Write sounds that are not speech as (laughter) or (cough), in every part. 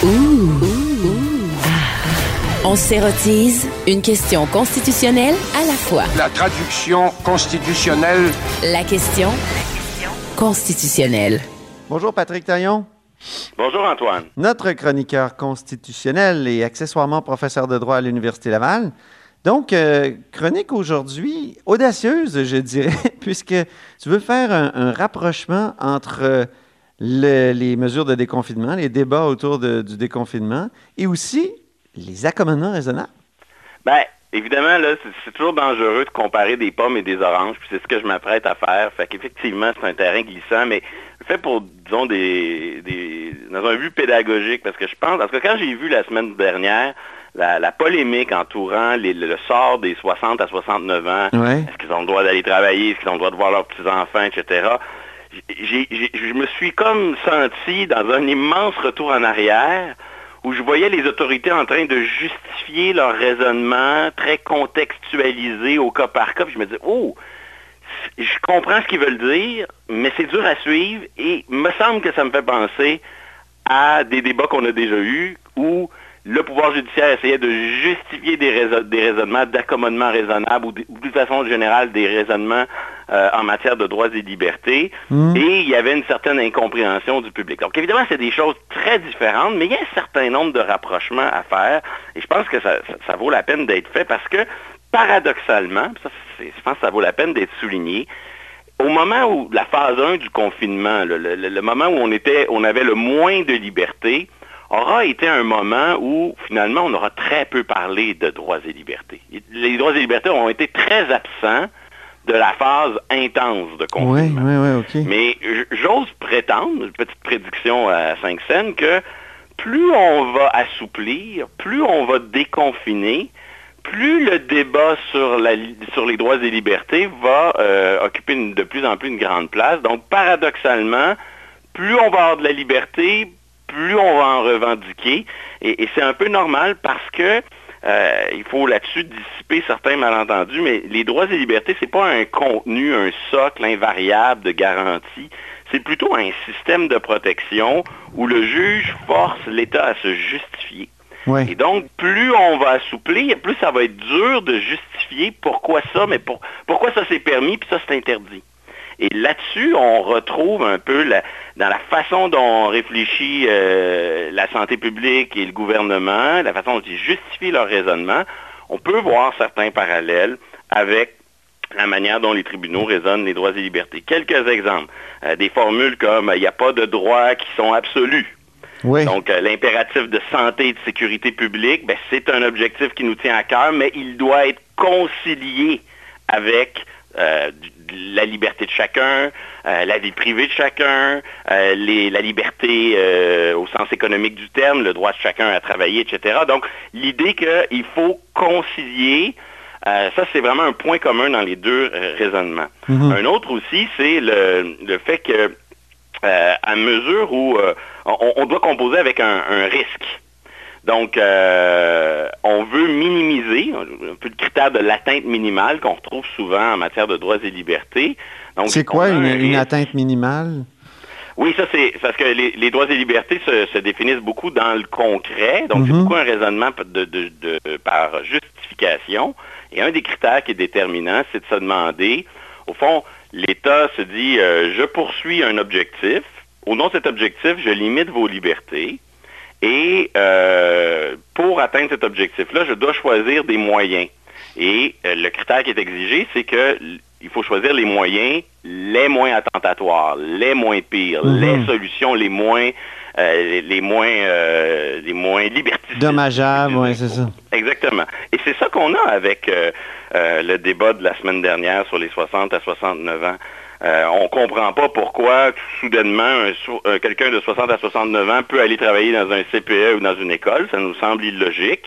On s'érotise une question constitutionnelle à la fois. La traduction constitutionnelle. La question constitutionnelle. Bonjour Patrick Taillon. Bonjour Antoine. Notre chroniqueur constitutionnel et accessoirement professeur de droit à l'Université Laval. Donc, euh, chronique aujourd'hui audacieuse, je dirais, (laughs) puisque tu veux faire un, un rapprochement entre euh, le- les mesures de déconfinement, les débats autour de- du déconfinement et aussi les accommodements raisonnables. Ben, évidemment, là, c'est- toujours dangereux de comparer des pommes et des oranges, puis c'est ce que je m'apprête à faire. Fait qu'effectivement, c'est un terrain glissant, mais fait pour, disons, des, des dans un but pédagogique, parce que je pense, parce que quand j'ai vu la semaine dernière la, la polémique entourant les- le, sort des 60 à 69 ans, Ouais. est-ce qu'ils ont le droit d'aller travailler, est-ce qu'ils ont le droit de voir leurs petits-enfants, etc., je me suis comme senti dans un immense retour en arrière où je voyais les autorités en train de justifier leur raisonnement très contextualisé au cas par cas. Je me disais, oh, je comprends ce qu'ils veulent dire, mais c'est dur à suivre et me semble que ça me fait penser à des débats qu'on a déjà eus où le pouvoir judiciaire essayait de justifier des, raisonn- des raisonnements d'accommodement raisonnable ou, de- ou de façon générale des raisonnements euh, en matière de droits et libertés. Et il y avait une certaine incompréhension du public. Donc évidemment, c'est des choses très différentes, mais il y a un certain nombre de rapprochements à faire. Et je pense que ça, ça- ça vaut la peine d'être fait parce que paradoxalement, ça, je pense que ça vaut la peine d'être souligné, au moment où la phase 1 du confinement, le, le- le- le moment où on était, on avait le moins de liberté, aura été un moment où finalement on aura très peu parlé de droits et libertés. Les droits et libertés ont été très absents de la phase intense de Oui, confinement. oui, oui, OK. Mais j'ose prétendre, une petite prédiction à 5 scènes, que plus on va assouplir, plus on va déconfiner, plus le débat sur, la li- sur les droits et libertés va euh, occuper une- de plus en plus une grande place. Donc, paradoxalement, plus on va avoir de la liberté, plus on va en revendiquer. Et, et c'est un peu normal parce que euh, il faut là-dessus dissiper certains malentendus, mais les droits et libertés, c'est pas un contenu, un socle invariable de garantie. C'est plutôt un système de protection où le juge force l'État à se justifier. Oui. Et donc, plus on va assouplir, plus ça va être dur de justifier pourquoi ça, mais pour- pourquoi ça c'est permis, puis ça c'est interdit. Et là-dessus, on retrouve un peu la- dans la façon dont réfléchit euh, la santé publique et le gouvernement, la façon dont ils justifient leur raisonnement, on peut voir certains parallèles avec la manière dont les tribunaux raisonnent les droits et libertés. Quelques exemples. Euh, des formules comme il n'y a pas de droits qui sont absolus. Oui. Donc, euh, l'impératif de santé et de sécurité publique, ben, c'est un objectif qui nous tient à cœur, mais il doit être concilié avec euh, la liberté de chacun, euh, la vie privée de chacun, euh, les- la liberté au sens économique du terme, le droit de chacun à travailler, etc. Donc, l'idée qu'il faut concilier, ça c'est vraiment un point commun dans les deux raisonnements. Un autre aussi, c'est le, le fait que à mesure où on, on doit composer avec un, un risque. Donc, euh, on veut minimiser un peu le critère de l'atteinte minimale qu'on retrouve souvent en matière de droits et libertés. C'est quoi une, atteinte minimale? Oui, ça c'est parce que les, les droits et libertés se, se définissent beaucoup dans le concret, donc c'est Mhm. beaucoup un raisonnement de, de- de- par justification. Et un des critères qui est déterminant, c'est de se demander, au fond, l'État se dit, euh, je poursuis un objectif, au nom de cet objectif, je limite vos libertés, et euh, pour atteindre cet objectif-là, je dois choisir des moyens. Et euh, le critère qui est exigé, c'est que il faut choisir les moyens les moins attentatoires, les moins pires, Mhm. les solutions les moins euh, les, les moins euh, les moins liberticides. Dommageable, oui, c'est ça. Exactement. Et c'est ça qu'on a avec euh, le débat de la semaine dernière sur les 60 à 69 ans. Euh, on ne comprend pas pourquoi soudainement quelqu'un de 60 à 69 ans peut aller travailler dans un CPE ou dans une école. Ça nous semble illogique.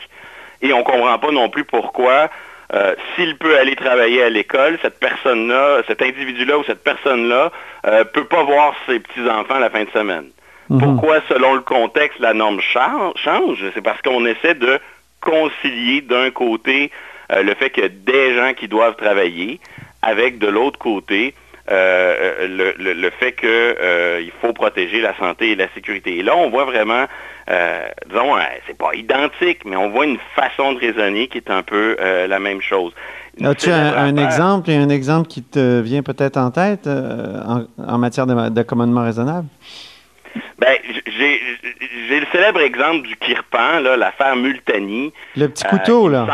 Et on ne comprend pas non plus pourquoi euh, s'il peut aller travailler à l'école, cette personne-là, cet individu-là ou cette personne-là ne peut pas voir ses petits-enfants la fin de semaine. Mhm. Pourquoi, selon le contexte, la norme change? C'est parce qu'on essaie de concilier d'un côté le fait qu'il y a des gens qui doivent travailler avec de l'autre côté euh, le, fait qu'il euh, faut protéger la santé et la sécurité. Et là, on voit vraiment, euh, disons, c'est pas identique, mais on voit une façon de raisonner qui est un peu la même chose. As-tu un, exemple? Et un exemple qui te vient peut-être en tête en, matière d'accommodement raisonnable? Ben, j'ai le célèbre exemple du Kirpan, l'affaire Multani. Le petit couteau, là.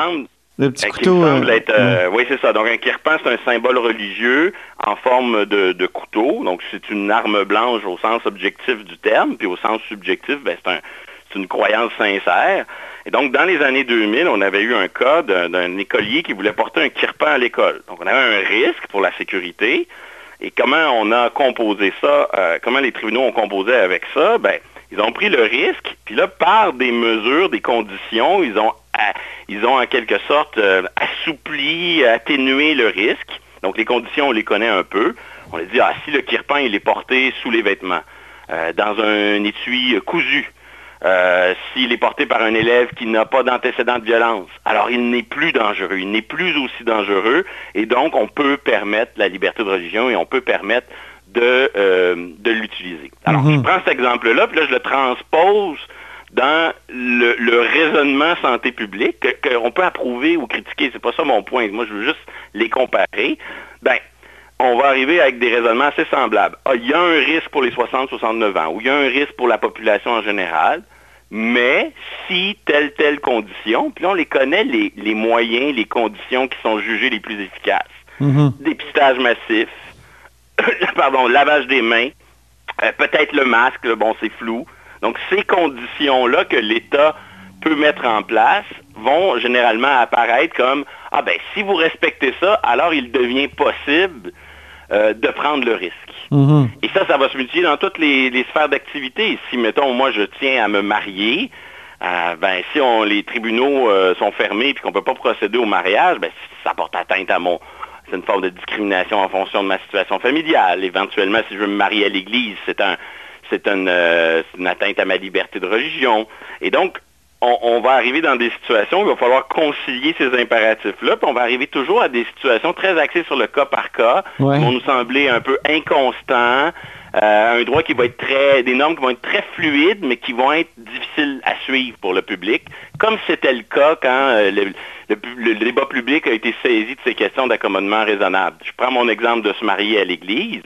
Le petit couteau. Euh, euh, oui, c'est ça. Donc un kirpan, c'est un symbole religieux en forme de, couteau. Donc c'est une arme blanche au sens objectif du terme, puis au sens subjectif, ben, c'est une croyance sincère. Et donc, dans les années 2000, on avait eu un cas d'un écolier qui voulait porter un kirpan à l'école. Donc, on avait un risque pour la sécurité. Et comment on a composé ça, euh, comment les tribunaux ont composé avec ça? Ben, ils ont pris le risque, puis là, par des mesures, des conditions, ils ont, ils ont en quelque sorte euh, assoupli, atténué le risque. Donc les conditions, on les connaît un peu. On a dit, ah, si le kirpan, il est porté sous les vêtements, euh, dans un étui cousu, euh, s'il est porté par un élève qui n'a pas d'antécédent de violence, alors il n'est plus dangereux, il n'est plus aussi dangereux, et donc on peut permettre la liberté de religion et on peut permettre de, euh, de l'utiliser. Alors, mhm. je prends cet exemple-là, puis là, je le transpose dans le, raisonnement santé publique, qu'on peut approuver ou critiquer. C'est pas ça mon point. Moi, je veux juste les comparer. Ben, on va arriver avec des raisonnements assez semblables. Ah, il y a un risque pour les 60-69 ans, ou il y a un risque pour la population en général, mais si telle, telle condition, puis là, on les connaît, les, moyens, les conditions qui sont jugées les plus efficaces. Mhm. Dépistage massif, (coughs) pardon, lavage des mains, euh, peut-être le masque, bon, c'est flou. Donc, ces conditions-là que l'État peut mettre en place vont généralement apparaître comme, ah ben, si vous respectez ça, alors il devient possible euh, de prendre le risque. Mm-hmm. Et ça, ça va se multiplier dans toutes les, sphères d'activité. Si, mettons, moi, je tiens à me marier, euh, ben, si on, les tribunaux sont fermés et qu'on ne peut pas procéder au mariage, ben, ça porte atteinte à mon, c'est une forme de discrimination en fonction de ma situation familiale. Éventuellement, si je veux me marier à l'Église, c'est un, c'est euh, une, atteinte à ma liberté de religion. Et donc, on, va arriver dans des situations où il va falloir concilier ces impératifs-là, puis on va arriver toujours à des situations très axées sur le cas par cas, qui vont nous sembler un peu inconstants, euh, un droit qui va être très, des normes qui vont être très fluides, mais qui vont être difficiles à suivre pour le public, comme c'était le cas quand euh, le, le, débat public a été saisi de ces questions d'accommodement raisonnable. Je prends mon exemple de se marier à l'Église.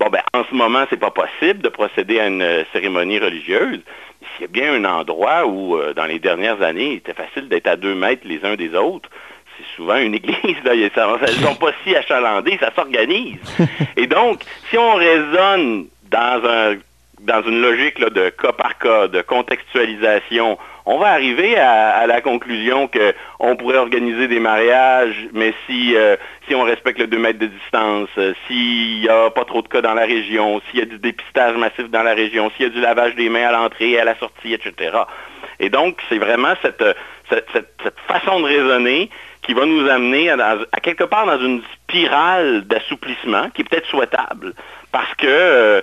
Bon, ben, en ce moment, c'est pas possible de procéder à une euh, cérémonie religieuse. S'il y a bien un endroit où, euh, dans les dernières années, il était facile d'être à deux mètres les uns des autres, c'est souvent une (laughs) église. Là. Elles ne sont pas si achalandées, ça s'organise. (laughs) Et donc, si on raisonne dans un dans une logique de cas par cas, de contextualisation, on va arriver à, la conclusion qu'on pourrait organiser des mariages, mais si, euh, on respecte le 2 mètres de distance, euh, s'il n'y a pas trop de cas dans la région, s'il y a du dépistage massif dans la région, s'il y a du lavage des mains à l'entrée et à la sortie, etc. Et donc, c'est vraiment cette, cette, façon de raisonner qui va nous amener à, quelque part dans une spirale d'assouplissement qui est peut-être souhaitable parce que euh,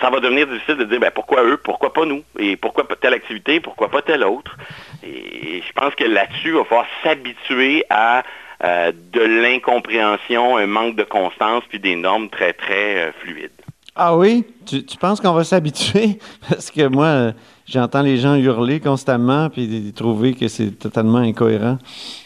ça va devenir difficile de dire ben, pourquoi eux, pourquoi pas nous, et pourquoi telle activité, pourquoi pas telle autre? Et je pense que là-dessus, il va falloir s'habituer à euh, de l'incompréhension, un manque de constance, puis des normes très, très euh, fluides. Ah oui? Tu, tu penses qu'on va s'habituer? (laughs) Parce que moi, j'entends les gens hurler constamment puis trouver que c'est totalement incohérent.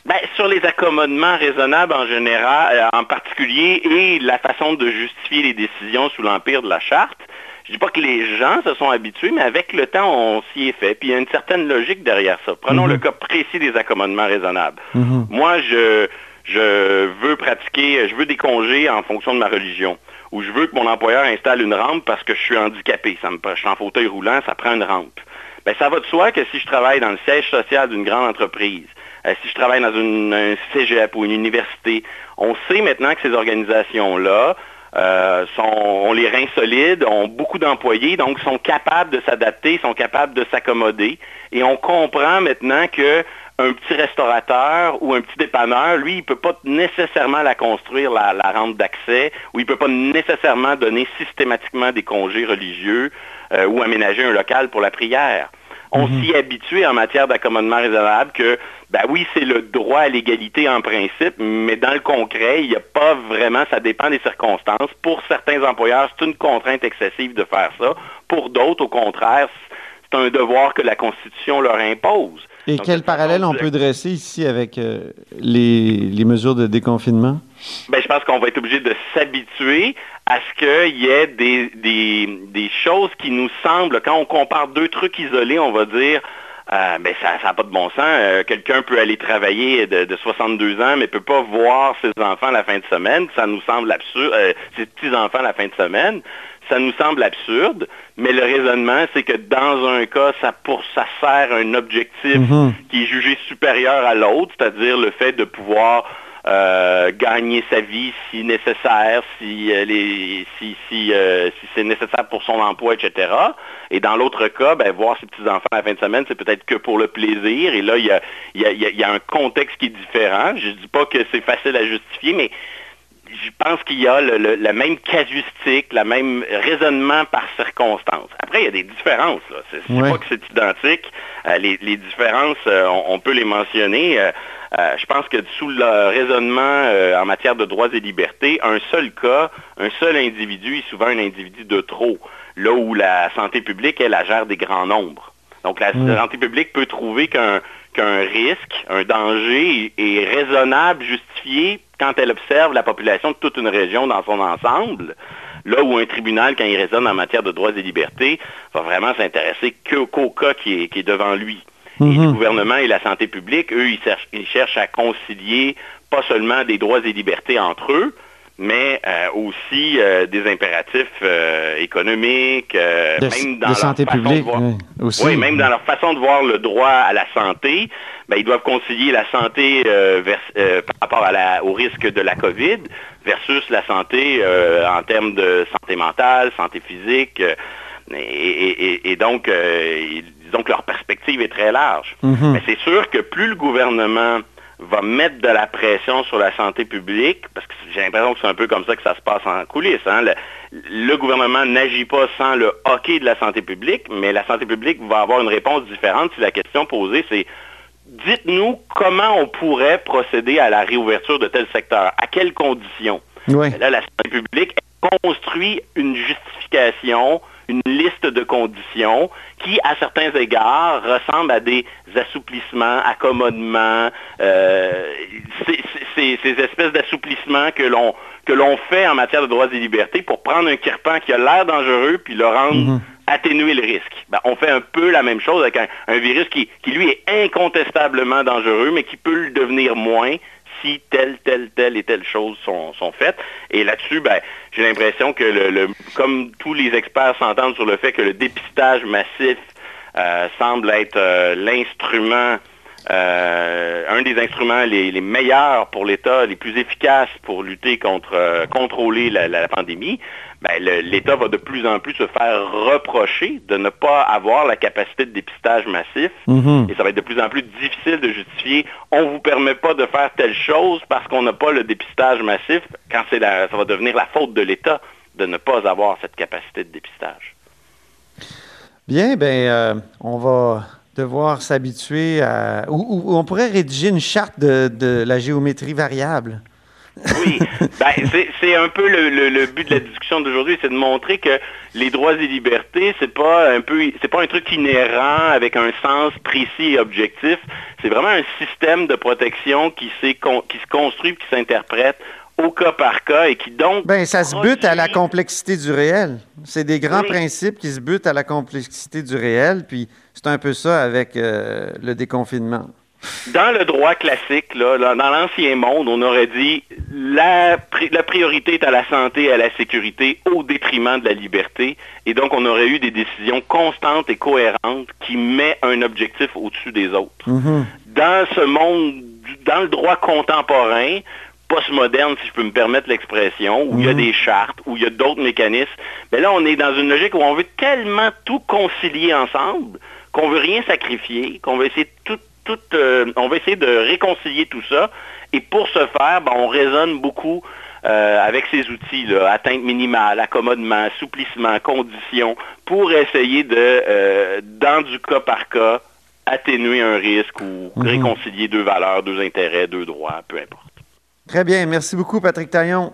Bien, sur les accommodements raisonnables en général, euh, en particulier, et la façon de justifier les décisions sous l'empire de la charte, je ne dis pas que les gens se sont habitués, mais avec le temps, on s'y est fait. Puis il y a une certaine logique derrière ça. Prenons mhm. le cas précis des accommodements raisonnables. Mhm. Moi, je, je veux pratiquer, je veux des congés en fonction de ma religion ou je veux que mon employeur installe une rampe parce que je suis handicapé. Ça me, je suis en fauteuil roulant, ça prend une rampe. Ben, ça va de soi que si je travaille dans le siège social d'une grande entreprise, euh, si je travaille dans une, un cégep ou une université, on sait maintenant que ces organisations-là euh, sont, ont les reins solides, ont beaucoup d'employés, donc sont capables de s'adapter, sont capables de s'accommoder. Et on comprend maintenant que un petit restaurateur ou un petit dépanneur, lui, il ne peut pas nécessairement la construire, la, la rampe d'accès, ou il ne peut pas nécessairement donner systématiquement des congés religieux euh, ou aménager un local pour la prière. On Mhm. s'y est habitué en matière d'accommodement raisonnable que, ben oui, c'est le droit à l'égalité en principe, mais dans le concret, il n'y a pas vraiment, ça dépend des circonstances. Pour certains employeurs, c'est une contrainte excessive de faire ça. Pour d'autres, au contraire, c'est un devoir que la Constitution leur impose. Et Donc, quel parallèle on peut dresser ici avec euh, les, les mesures de déconfinement? Ben, je pense qu'on va être obligé de s'habituer à ce qu'il y ait des, des, des choses qui nous semblent, quand on compare deux trucs isolés, on va dire, euh, ben, ça n'a pas de bon sens. Euh, Quelqu'un peut aller travailler de, de 62 ans, mais peut pas voir ses enfants la fin de semaine. Ça nous semble absurde. euh, ses petits-enfants la fin de semaine. Ça nous semble absurde, mais le raisonnement, c'est que dans un cas, ça, pour, ça sert un objectif Mhm. qui est jugé supérieur à l'autre, c'est-à-dire le fait de pouvoir euh, gagner sa vie si nécessaire, si, euh, les- si, si, euh, si c'est nécessaire pour son emploi, etc. Et dans l'autre cas, ben, voir ses petits-enfants à la fin de semaine, c'est peut-être que pour le plaisir. Et là, il y a, y a un contexte qui est différent. Je ne dis pas que c'est facile à justifier, mais je pense qu'il y a le, le- la même casuistique, le même raisonnement par circonstance. Après, il y a des différences. là. C'est c'est Ouais. pas que c'est identique. Euh, les, les différences, euh, on, on peut les mentionner. Euh, je pense que sous le raisonnement en matière de droits et libertés, un seul cas, un seul individu est souvent un individu de trop. Là où la santé publique, elle, elle gère des grands nombres. Donc la santé publique peut trouver qu'un risque, un danger est raisonnable, justifié quand elle observe la population de toute une région dans son ensemble. Là où un tribunal, quand il raisonne en matière de droits et libertés, va vraiment s'intéresser qu'au cas qui est, qui est devant lui. Et Mhm. le gouvernement et la santé publique, eux, ils cherchent, ils cherchent à concilier pas seulement des droits et libertés entre eux, mais euh, aussi euh, des impératifs euh, économiques, euh, De, même de dans leur santé façon de publique voir- oui, aussi. oui, même dans leur façon de voir le droit à la santé, ben, ils doivent concilier la santé euh, vers- euh, par rapport à la- au risque de la COVID versus la santé euh, en termes de santé mentale, santé physique. et, et- et- donc, euh, disons que leur perspective est très large. Mhm. Mais c'est sûr que plus le gouvernement va mettre de la pression sur la santé publique, parce que j'ai l'impression que c'est un peu comme ça que ça se passe en coulisses. hein. Le, le gouvernement n'agit pas sans le hockey de la santé publique, mais la santé publique va avoir une réponse différente si la question posée, c'est dites-nous comment on pourrait procéder à la réouverture de tel secteur, à quelles conditions? Oui. Là, la santé publique construit une justification, une liste de conditions qui, à certains égards, ressemblent à des assouplissements, accommodements, euh, ces espèces d'assouplissements que l'on que l'on fait en matière de droits et libertés pour prendre un kirpan qui a l'air dangereux puis le rendre Mhm. atténuer le risque. Ben, on fait un peu la même chose avec un, un virus qui, qui, lui, est incontestablement dangereux, mais qui peut le devenir moins si telle, telle, telle et telle chose sont, faites. Et là-dessus, ben, j'ai l'impression que, le, le- comme tous les experts s'entendent sur le fait que le dépistage massif euh, semble être euh, l'instrument, euh, un des instruments les, les meilleurs pour l'État, les plus efficaces pour lutter contre, euh, contrôler la, la pandémie, ben, l'État va de plus en plus se faire reprocher de ne pas avoir la capacité de dépistage massif. Mhm. Et ça va être de plus en plus difficile de justifier on vous permet pas de faire telle chose parce qu'on n'a pas le dépistage massif quand la, ça va devenir la faute de l'État de ne pas avoir cette capacité de dépistage. Bien, ben, euh, on va devoir s'habituer à. Ou, on pourrait rédiger une charte de, de la géométrie variable. Oui, (laughs) ben, c'est- un peu le, le- le but de la discussion d'aujourd'hui, c'est de montrer que les droits et libertés, c'est pas un peu, c'est pas un truc inhérent avec un sens précis et objectif. C'est vraiment un système de protection qui, qui se construit, et qui s'interprète au cas par cas et qui donc Ben, ça se bute à la complexité du réel. C'est des grands Oui. principes qui se butent à la complexité du réel, puis c'est un peu ça avec euh, le déconfinement. Dans le droit classique, là, dans l'ancien monde, on aurait dit la, pri- la priorité est à la santé et à la sécurité au détriment de la liberté. Et donc, on aurait eu des décisions constantes et cohérentes qui mettent un objectif au-dessus des autres. Mhm. Dans ce monde, dans le droit contemporain, postmoderne, si je peux me permettre l'expression, où il y a Mhm. des chartes, où il y a d'autres mécanismes. Mais là, on est dans une logique où on veut tellement tout concilier ensemble qu'on veut rien sacrifier, qu'on veut essayer de tout, tout, euh, on va essayer de réconcilier tout ça. Et pour ce faire, ben, on raisonne beaucoup euh, avec ces outils, là, atteinte minimale, accommodement, assouplissement, conditions, pour essayer de, euh, dans du cas par cas, atténuer un risque ou Mhm. réconcilier deux valeurs, deux intérêts, deux droits, peu importe. Très bien. Merci beaucoup, Patrick Taillon,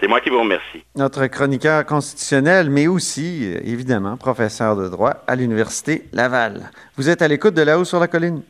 C'est moi qui vous remercie. notre chroniqueur constitutionnel, mais aussi, évidemment, professeur de droit à l'Université Laval. Vous êtes à l'écoute de là-haut sur la colline.